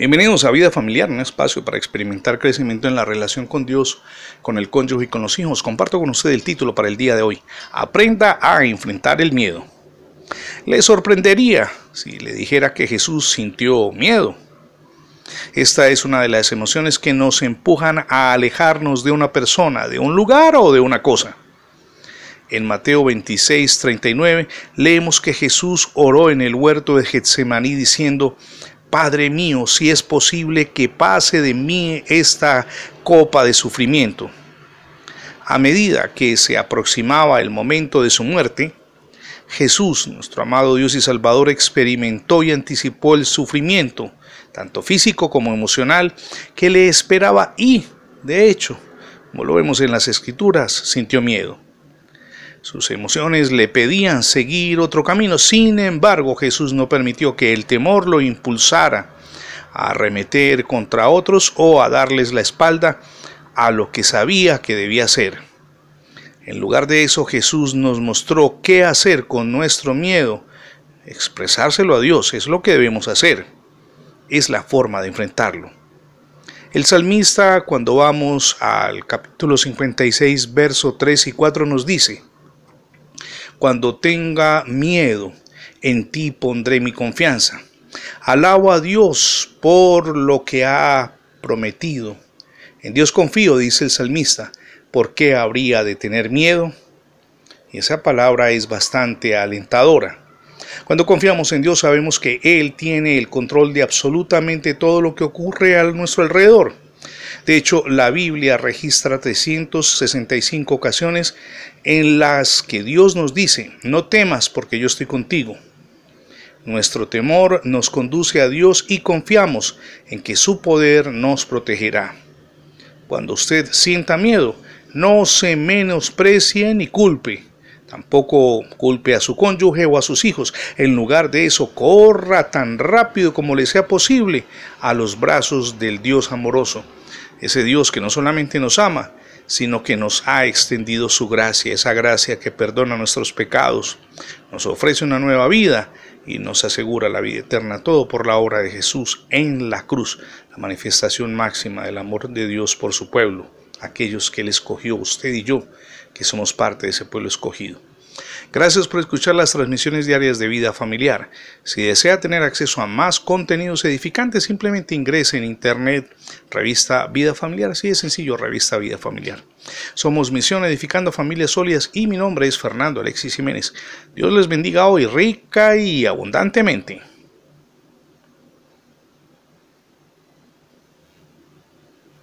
Bienvenidos a Vida Familiar, un espacio para experimentar crecimiento en la relación con Dios, con el cónyuge y con los hijos. Comparto con usted el título para el día de hoy. Aprenda a enfrentar el miedo. Le sorprendería si le dijera que Jesús sintió miedo. Esta es una de las emociones que nos empujan a alejarnos de una persona, de un lugar o de una cosa. En Mateo 26, 39 leemos que Jesús oró en el huerto de Getsemaní diciendo, Padre mío, si es posible que pase de mí esta copa de sufrimiento. A medida que se aproximaba el momento de su muerte, Jesús, nuestro amado Dios y Salvador, experimentó y anticipó el sufrimiento, tanto físico como emocional, que le esperaba y, de hecho, como lo vemos en las Escrituras, sintió miedo. Sus emociones le pedían seguir otro camino, sin embargo Jesús no permitió que el temor lo impulsara a arremeter contra otros o a darles la espalda a lo que sabía que debía hacer. En lugar de eso Jesús nos mostró qué hacer con nuestro miedo. Expresárselo a Dios es lo que debemos hacer. Es la forma de enfrentarlo. El salmista cuando vamos al capítulo 56, verso 3 y 4 nos dice, cuando tenga miedo, en ti pondré mi confianza. Alabo a Dios por lo que ha prometido. En Dios confío, dice el salmista. ¿Por qué habría de tener miedo? Y esa palabra es bastante alentadora. Cuando confiamos en Dios sabemos que Él tiene el control de absolutamente todo lo que ocurre a nuestro alrededor. De hecho, la Biblia registra 365 ocasiones en las que Dios nos dice, no temas porque yo estoy contigo. Nuestro temor nos conduce a Dios y confiamos en que su poder nos protegerá. Cuando usted sienta miedo, no se menosprecie ni culpe. Tampoco culpe a su cónyuge o a sus hijos. En lugar de eso, corra tan rápido como le sea posible a los brazos del Dios amoroso. Ese Dios que no solamente nos ama, sino que nos ha extendido su gracia, esa gracia que perdona nuestros pecados, nos ofrece una nueva vida y nos asegura la vida eterna, todo por la obra de Jesús en la cruz, la manifestación máxima del amor de Dios por su pueblo, aquellos que Él escogió, usted y yo, que somos parte de ese pueblo escogido. Gracias por escuchar las transmisiones diarias de Vida Familiar. Si desea tener acceso a más contenidos edificantes, simplemente ingrese en internet revista Vida Familiar. Así de sencillo, revista Vida Familiar. Somos Misión Edificando Familias Sólidas y mi nombre es Fernando Alexis Jiménez. Dios les bendiga hoy rica y abundantemente.